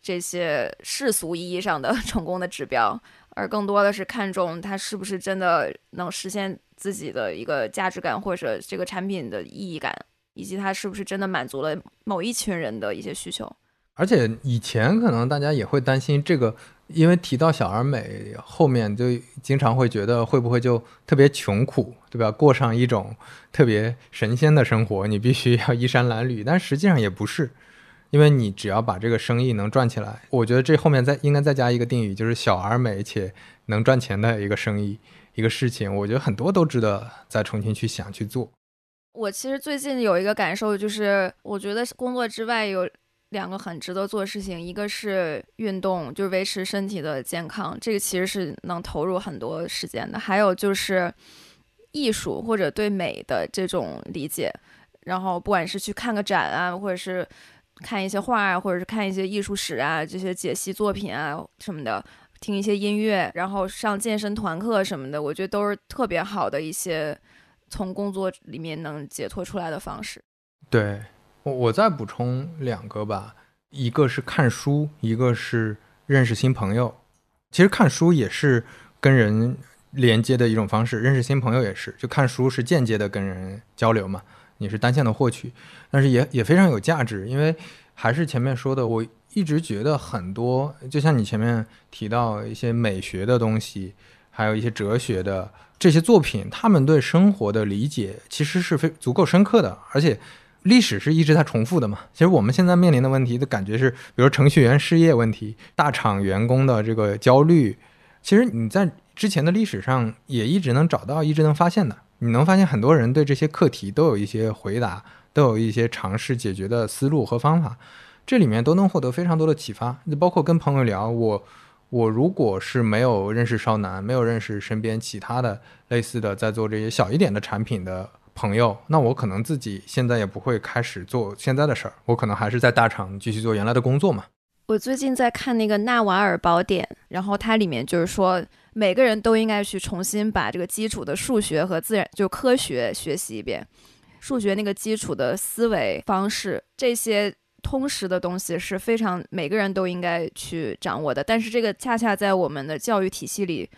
这些世俗意义上的 成功的指标，而更多的是看重它是不是真的能实现自己的一个价值感，或者这个产品的意义感，以及它是不是真的满足了某一群人的一些需求。而且以前可能大家也会担心这个。因为提到小而美，后面就经常会觉得会不会就特别穷苦，对吧？过上一种特别神仙的生活，你必须要衣衫褴褛。但实际上也不是，因为你只要把这个生意能赚起来，我觉得这后面再应该再加一个定语，就是小而美且能赚钱的一个生意、一个事情。我觉得很多都值得再重新去想去做。我其实最近有一个感受，就是我觉得工作之外有。两个很值得做事情，一个是运动，就是维持身体的健康，这个其实是能投入很多时间的。还有就是艺术或者对美的这种理解，然后不管是去看个展啊，或者是看一些画啊，或者是看一些艺术史啊，这些解析作品啊什么的，听一些音乐，然后上健身团课什么的，我觉得都是特别好的一些从工作里面能解脱出来的方式。对。我我再补充两个吧，一个是看书，一个是认识新朋友。其实看书也是跟人连接的一种方式，认识新朋友也是。就看书是间接的跟人交流嘛，你是单向的获取，但是也也非常有价值。因为还是前面说的，我一直觉得很多，就像你前面提到一些美学的东西，还有一些哲学的这些作品，他们对生活的理解其实是非足够深刻的，而且。历史是一直在重复的嘛？其实我们现在面临的问题的感觉是，比如程序员失业问题、大厂员工的这个焦虑，其实你在之前的历史上也一直能找到、一直能发现的。你能发现很多人对这些课题都有一些回答，都有一些尝试解决的思路和方法，这里面都能获得非常多的启发。就包括跟朋友聊，我我如果是没有认识少男，没有认识身边其他的类似的在做这些小一点的产品的。朋友，那我可能自己现在也不会开始做现在的事儿，我可能还是在大厂继续做原来的工作嘛。我最近在看那个《纳瓦尔宝典》，然后它里面就是说，每个人都应该去重新把这个基础的数学和自然就科学学习一遍。数学那个基础的思维方式，这些通识的东西是非常每个人都应该去掌握的。但是这个恰恰在我们的教育体系里。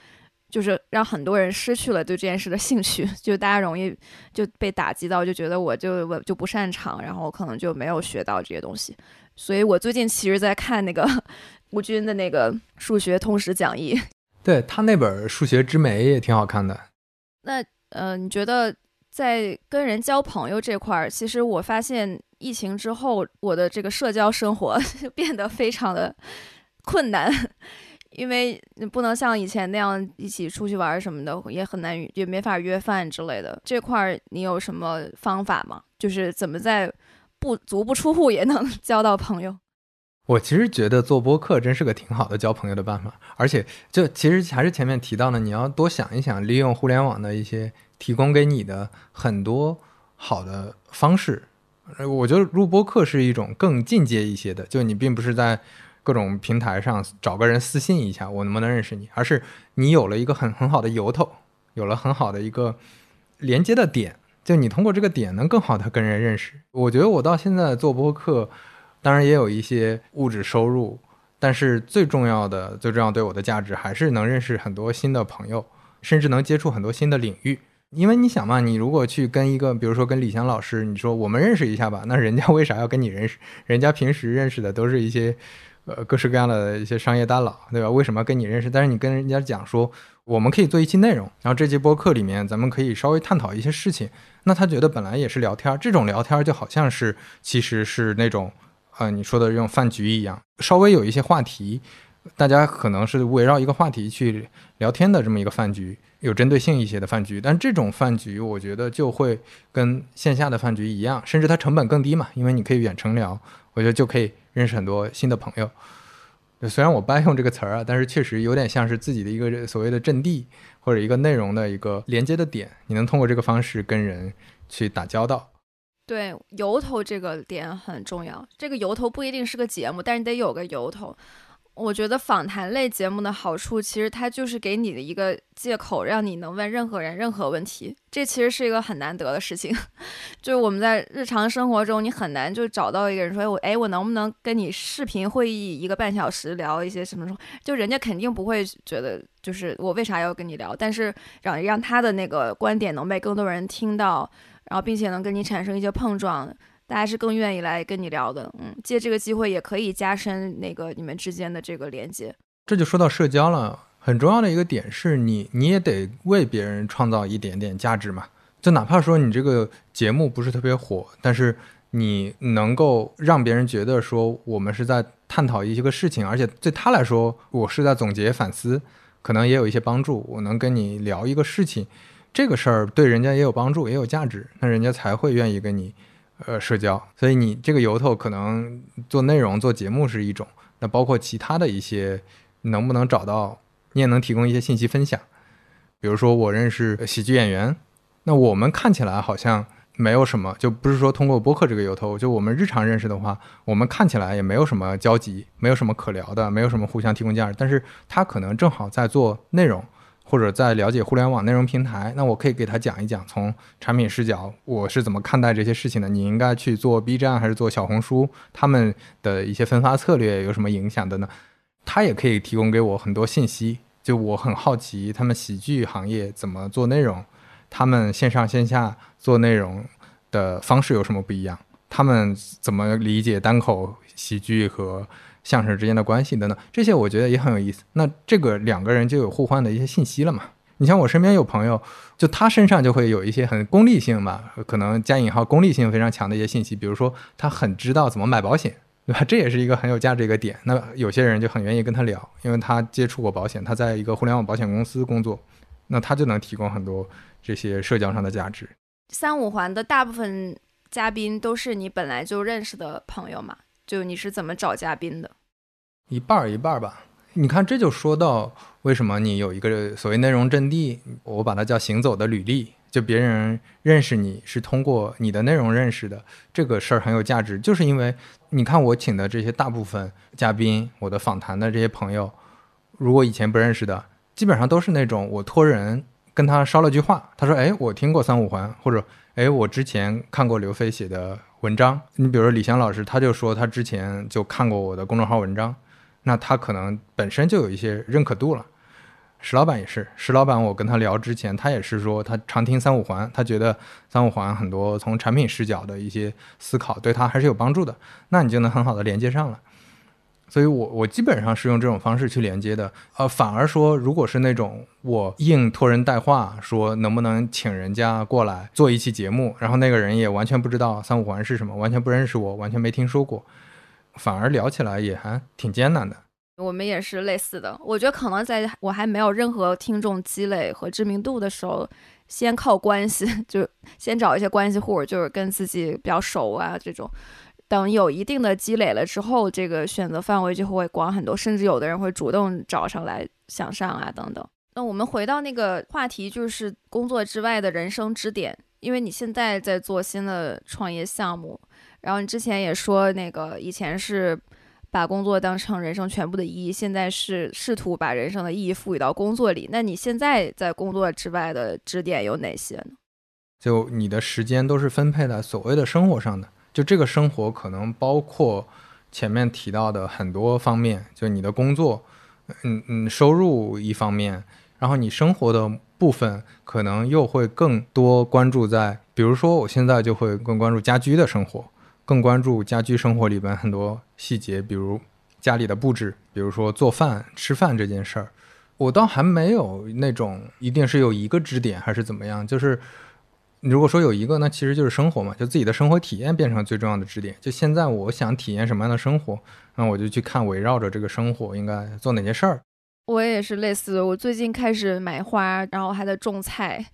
就是让很多人失去了对这件事的兴趣，就大家容易就被打击到，就觉得我就我就不擅长，然后可能就没有学到这些东西。所以我最近其实在看那个 吴军的那个数学通识讲义，对他那本《数学之美》也挺好看的。那呃，你觉得在跟人交朋友这块儿，其实我发现疫情之后，我的这个社交生活 变得非常的困难。因为不能像以前那样一起出去玩什么的，也很难，也没法约饭之类的。这块儿你有什么方法吗？就是怎么在不足不出户也能 交到朋友？我其实觉得做播客真是个挺好的交朋友的办法，而且就其实还是前面提到的，你要多想一想，利用互联网的一些提供给你的很多好的方式。我觉得录播客是一种更进阶一些的，就你并不是在。各种平台上找个人私信一下，我能不能认识你？而是你有了一个很很好的由头，有了很好的一个连接的点，就你通过这个点能更好的跟人认识。我觉得我到现在做播客，当然也有一些物质收入，但是最重要的、最重要对我的价值还是能认识很多新的朋友，甚至能接触很多新的领域。因为你想嘛，你如果去跟一个，比如说跟李翔老师，你说我们认识一下吧，那人家为啥要跟你认识？人家平时认识的都是一些。呃，各式各样的一些商业大佬，对吧？为什么跟你认识？但是你跟人家讲说，我们可以做一期内容，然后这期播客里面咱们可以稍微探讨一些事情。那他觉得本来也是聊天，这种聊天就好像是其实是那种，呃，你说的这种饭局一样，稍微有一些话题，大家可能是围绕一个话题去聊天的这么一个饭局，有针对性一些的饭局。但这种饭局，我觉得就会跟线下的饭局一样，甚至它成本更低嘛，因为你可以远程聊，我觉得就可以。认识很多新的朋友，虽然我不爱用这个词儿啊，但是确实有点像是自己的一个所谓的阵地，或者一个内容的一个连接的点，你能通过这个方式跟人去打交道。对，由头这个点很重要，这个由头不一定是个节目，但是得有个由头。我觉得访谈类节目的好处，其实它就是给你的一个借口，让你能问任何人任何问题。这其实是一个很难得的事情，就是我们在日常生活中，你很难就找到一个人说，我哎，我能不能跟你视频会议一个半小时聊一些什么什么？就人家肯定不会觉得，就是我为啥要跟你聊？但是让让他的那个观点能被更多人听到，然后并且能跟你产生一些碰撞。大家是更愿意来跟你聊的，嗯，借这个机会也可以加深那个你们之间的这个连接。这就说到社交了，很重要的一个点是你，你也得为别人创造一点点价值嘛。就哪怕说你这个节目不是特别火，但是你能够让别人觉得说我们是在探讨一些个事情，而且对他来说，我是在总结反思，可能也有一些帮助。我能跟你聊一个事情，这个事儿对人家也有帮助，也有价值，那人家才会愿意跟你。呃社交，所以你这个由头可能做内容、做节目是一种，那包括其他的一些能不能找到，你也能提供一些信息分享。比如说我认识喜剧演员，那我们看起来好像没有什么，就不是说通过播客这个由头，就我们日常认识的话，我们看起来也没有什么交集，没有什么可聊的，没有什么互相提供价值，但是他可能正好在做内容。或者在了解互联网内容平台，那我可以给他讲一讲，从产品视角我是怎么看待这些事情的。你应该去做 B 站还是做小红书？他们的一些分发策略有什么影响的呢？他也可以提供给我很多信息。就我很好奇，他们喜剧行业怎么做内容？他们线上线下做内容的方式有什么不一样？他们怎么理解单口喜剧和？相声之间的关系等等，这些我觉得也很有意思。那这个两个人就有互换的一些信息了嘛？你像我身边有朋友，就他身上就会有一些很功利性吧，可能加引号功利性非常强的一些信息，比如说他很知道怎么买保险，对吧？这也是一个很有价值一个点。那有些人就很愿意跟他聊，因为他接触过保险，他在一个互联网保险公司工作，那他就能提供很多这些社交上的价值。三五环的大部分嘉宾都是你本来就认识的朋友嘛？就你是怎么找嘉宾的？一半儿一半儿吧。你看，这就说到为什么你有一个所谓内容阵地，我把它叫行走的履历，就别人认识你是通过你的内容认识的，这个事儿很有价值。就是因为你看我请的这些大部分嘉宾，我的访谈的这些朋友，如果以前不认识的，基本上都是那种我托人跟他捎了句话，他说：“哎，我听过三五环，或者。”哎，我之前看过刘飞写的文章，你比如说李翔老师，他就说他之前就看过我的公众号文章，那他可能本身就有一些认可度了。石老板也是，石老板我跟他聊之前，他也是说他常听三五环，他觉得三五环很多从产品视角的一些思考对他还是有帮助的，那你就能很好的连接上了。所以，我我基本上是用这种方式去连接的，呃，反而说，如果是那种我硬托人带话，说能不能请人家过来做一期节目，然后那个人也完全不知道三五环是什么，完全不认识我，完全没听说过，反而聊起来也还挺艰难的。我们也是类似的，我觉得可能在我还没有任何听众积累和知名度的时候，先靠关系，就先找一些关系户，就是跟自己比较熟啊这种。等有一定的积累了之后，这个选择范围就会广很多，甚至有的人会主动找上来想上啊等等。那我们回到那个话题，就是工作之外的人生支点，因为你现在在做新的创业项目，然后你之前也说那个以前是把工作当成人生全部的意义，现在是试图把人生的意义赋予到工作里。那你现在在工作之外的支点有哪些呢？就你的时间都是分配在所谓的生活上的。就这个生活可能包括前面提到的很多方面，就你的工作，嗯嗯，收入一方面，然后你生活的部分可能又会更多关注在，比如说我现在就会更关注家居的生活，更关注家居生活里边很多细节，比如家里的布置，比如说做饭吃饭这件事儿，我倒还没有那种一定是有一个支点还是怎么样，就是。如果说有一个，那其实就是生活嘛，就自己的生活体验变成最重要的支点。就现在，我想体验什么样的生活，那我就去看围绕着这个生活应该做哪些事儿。我也是类似的，我最近开始买花，然后还在种菜，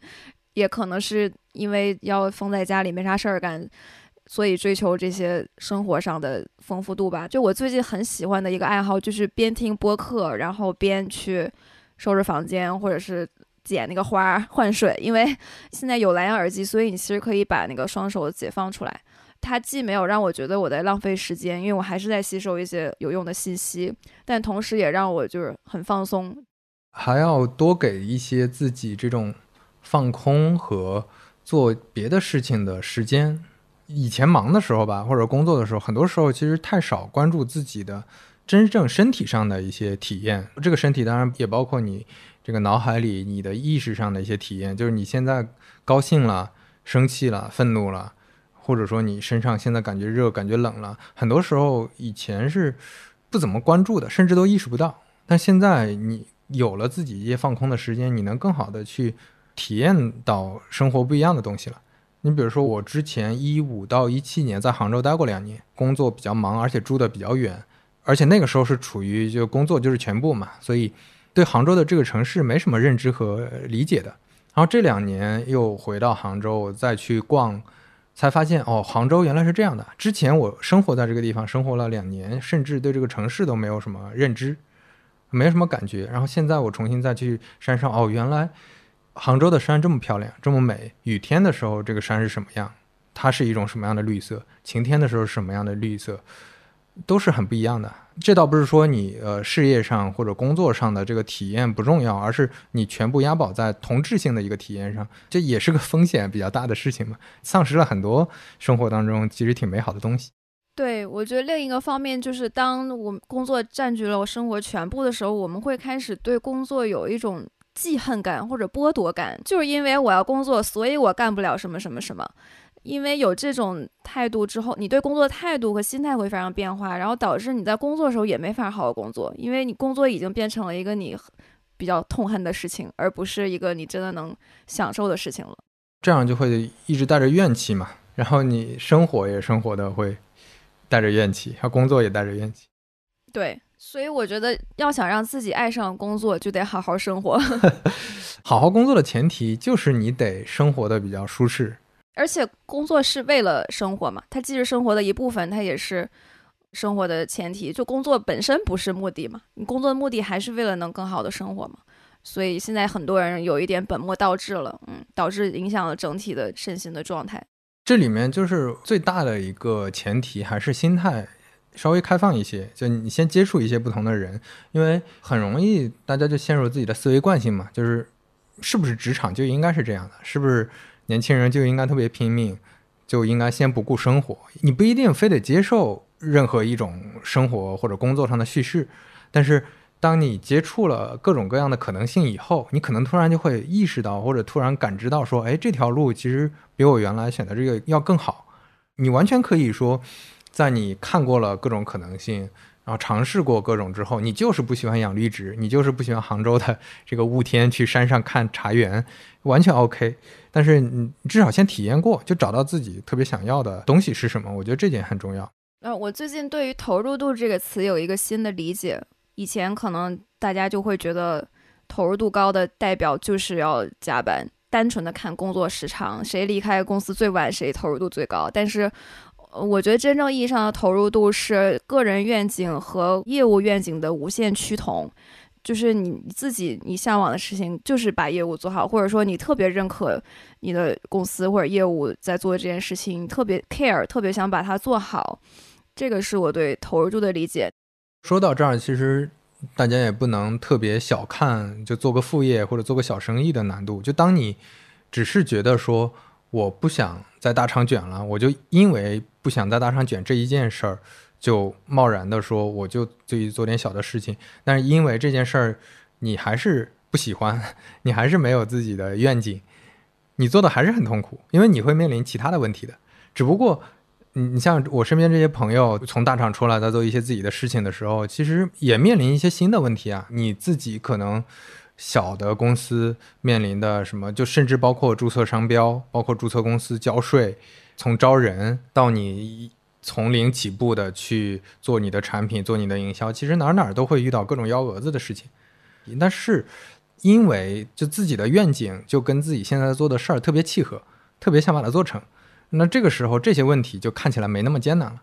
也可能是因为要封在家里没啥事儿干，所以追求这些生活上的丰富度吧。就我最近很喜欢的一个爱好，就是边听播客，然后边去收拾房间，或者是。剪那个花换水，因为 现在有蓝牙耳机，所以你其实可以把那个双手解放出来。它既没有让我觉得我在浪费时间，因为我还是在吸收一些有用的信息，但同时也让我就是很放松。还要多给一些自己这种放空和做别的事情的时间。以前忙的时候吧，或者工作的时候，很多时候其实太少关注自己的真正身体上的一些体验。这个身体当然也包括你。这个脑海里你的意识上的一些体验，就是你现在高兴了、生气了、愤怒了，或者说你身上现在感觉热、感觉冷了，很多时候以前是不怎么关注的，甚至都意识不到。但现在你有了自己一些放空的时间，你能更好的去体验到生活不一样的东西了。你比如说，我之前一五到一七年在杭州待过两年，工作比较忙，而且住的比较远，而且那个时候是处于就工作就是全部嘛，所以。对杭州的这个城市没什么认知和理解的，然后这两年又回到杭州，再去逛才发现哦，杭州原来是这样的。之前我生活在这个地方，生活了两年，甚至对这个城市都没有什么认知，没什么感觉。然后现在我重新再去山上，哦，原来杭州的山这么漂亮，这么美。雨天的时候，这个山是什么样？它是一种什么样的绿色？晴天的时候是什么样的绿色？都是很不一样的。这倒不是说你呃事业上或者工作上的这个体验不重要，而是你全部押宝在同质性的一个体验上，这也是个风险比较大的事情嘛，丧失了很多生活当中其实挺美好的东西。对，我觉得另一个方面就是，当我工作占据了我生活全部的时候，我们会开始对工作有一种记恨感或者剥夺感，就是因为我要工作，所以我干不了什么什么什么。因为有这种态度之后，你对工作态度和心态会发生变化，然后导致你在工作的时候也没法好好工作，因为你工作已经变成了一个你比较痛恨的事情，而不是一个你真的能享受的事情了。这样就会一直带着怨气嘛，然后你生活也生活的会带着怨气，他工作也带着怨气。对，所以我觉得要想让自己爱上工作，就得好好生活。好好工作的前提就是你得生活的比较舒适。而且工作是为了生活嘛，它既是生活的一部分，它也是生活的前提。就工作本身不是目的嘛，你工作的目的还是为了能更好的生活嘛。所以现在很多人有一点本末倒置了，嗯，导致影响了整体的身心的状态。这里面就是最大的一个前提，还是心态稍微开放一些。就你先接触一些不同的人，因为很容易大家就陷入自己的思维惯性嘛，就是是不是职场就应该是这样的，是不是？年轻人就应该特别拼命，就应该先不顾生活。你不一定非得接受任何一种生活或者工作上的叙事，但是当你接触了各种各样的可能性以后，你可能突然就会意识到，或者突然感知到说，哎，这条路其实比我原来选的这个要更好。你完全可以说，在你看过了各种可能性。然后尝试过各种之后，你就是不喜欢养绿植，你就是不喜欢杭州的 这个雾天去山上看茶园，完全 OK。但是你至少先体验过，就找到自己特别想要的东西是什么。我觉得这点很重要。呃，我最近对于投入度这个词有一个新的理解。以前可能大家就会觉得投入度高的代表就是要加班，单纯的看工作时长，谁离开公司最晚，谁投入度最高。但是我觉得真正意义上的投入度是个人愿景和业务愿景的无限趋同，就是你自己你向往的事情就是把业务做好，或者说你特别认可你的公司或者业务在做这件事情，特别 care，特别想把它做好，这个是我对投入度的理解。说到这儿，其实大家也不能特别小看就做个副业或者做个小生意的难度，就当你只是觉得说。我不想在大厂卷了，我就因为不想在大厂卷这一件事儿，就贸然的说我就自己做点小的事情。但是因为这件事儿，你还是不喜欢，你还是没有自己的愿景，你做的还是很痛苦，因为你会面临其他的问题的。只不过，你你像我身边这些朋友从大厂出来，在做一些自己的事情的时候，其实也面临一些新的问题啊。你自己可能。小的公司面临的什么，就甚至包括注册商标，包括注册公司交税，从招人到你从零起步的去做你的产品，做你的营销，其实哪儿哪儿都会遇到各种幺蛾子的事情。但是因为就自己的愿景就跟自己现在做的事儿特别契合，特别想把它做成，那这个时候这些问题就看起来没那么艰难了。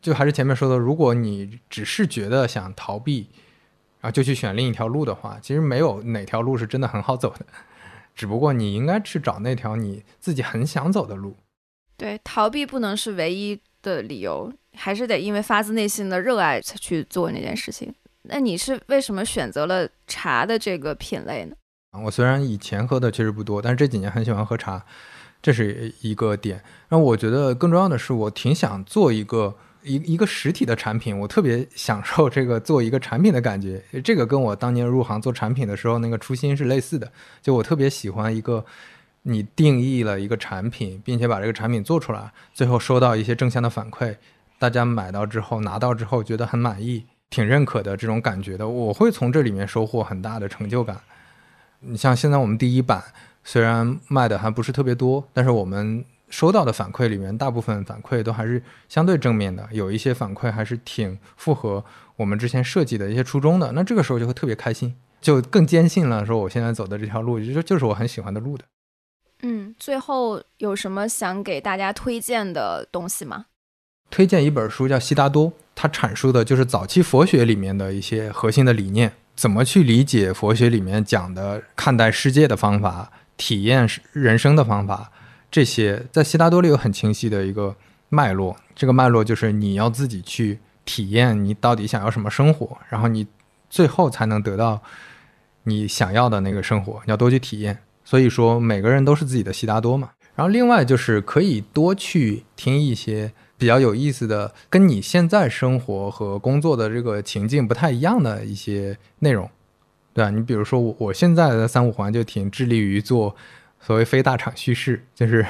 就还是前面说的，如果你只是觉得想逃避。然后就去选另一条路的话，其实没有哪条路是真的很好走的，只不过你应该去找那条你自己很想走的路。对，逃避不能是唯一的理由，还是得因为发自内心的热爱才去做那件事情。那你是为什么选择了茶的这个品类呢？我虽然以前喝的确实不多，但是这几年很喜欢喝茶，这是一个点。那我觉得更重要的是，我挺想做一个。一一个实体的产品，我特别享受这个做一个产品的感觉。这个跟我当年入行做产品的时候那个初心是类似的。就我特别喜欢一个你定义了一个产品，并且把这个产品做出来，最后收到一些正向的反馈，大家买到之后拿到之后觉得很满意、挺认可的这种感觉的，我会从这里面收获很大的成就感。你像现在我们第一版虽然卖的还不是特别多，但是我们。收到的反馈里面，大部分反馈都还是相对正面的，有一些反馈还是挺符合我们之前设计的一些初衷的。那这个时候就会特别开心，就更坚信了说我现在走的这条路，就就是我很喜欢的路的。嗯，最后有什么想给大家推荐的东西吗？推荐一本书叫《悉达多》，它阐述的就是早期佛学里面的一些核心的理念，怎么去理解佛学里面讲的看待世界的方法、体验人生的方法，这些在《悉达多》里有很清晰的一个脉络。这个脉络就是你要自己去体验你到底想要什么生活，然后你最后才能得到你想要的那个生活。你要多去体验。所以说，每个人都是自己的悉达多嘛。然后另外就是可以多去听一些。比较有意思的，跟你现在生活和工作的这个情境不太一样的一些内容，对吧？你比如说我我现在的三五环就挺致力于做所谓非大厂叙事，就是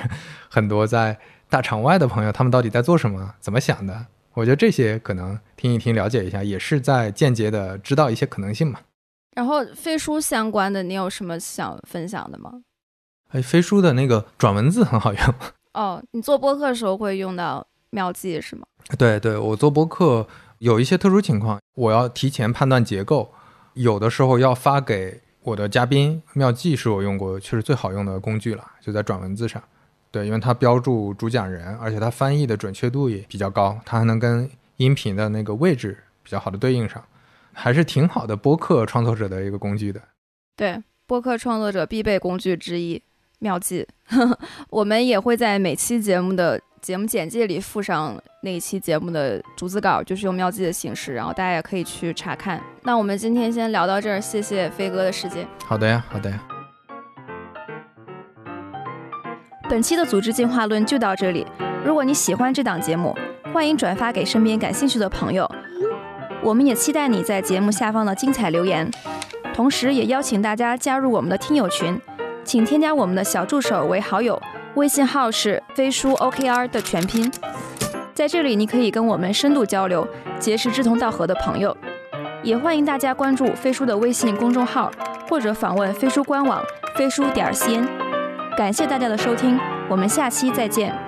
很多在大厂外的朋友，他们到底在做什么，怎么想的？我觉得这些可能听一听，了解一下，也是在间接的知道一些可能性嘛。然后飞书相关的，你有什么想分享的吗？哎，飞书的那个转文字很好用。哦，你做播客的时候会用到。妙计是吗？对对，我做播客有一些特殊情况，我要提前判断结构，有的时候要发给我的嘉宾。妙计是我用过确实最好用的工具了，就在转文字上。对，因为它标注主讲人，而且它翻译的准确度也比较高，它还能跟音频的那个位置比较好的对应上，还是挺好的播客创作者的一个工具的。对，播客创作者必备工具之一，妙计。我们也会在每期节目的。节目简介里附上那一期节目的逐字稿，就是用妙计的形式，然后大家也可以去查看。那我们今天先聊到这儿，谢谢飞哥的时间。好的呀，好的呀。本期的组织进化论就到这里。如果你喜欢这档节目，欢迎转发给身边感兴趣的朋友。我们也期待你在节目下方的精彩留言，同时也邀请大家加入我们的听友群，请添加我们的小助手为好友。微信号是飞书 OKR 的全拼，在这里你可以跟我们深度交流，结识志同道合的朋友。也欢迎大家关注飞书的微信公众号，或者访问飞书官网飞书点 cn。感谢大家的收听，我们下期再见。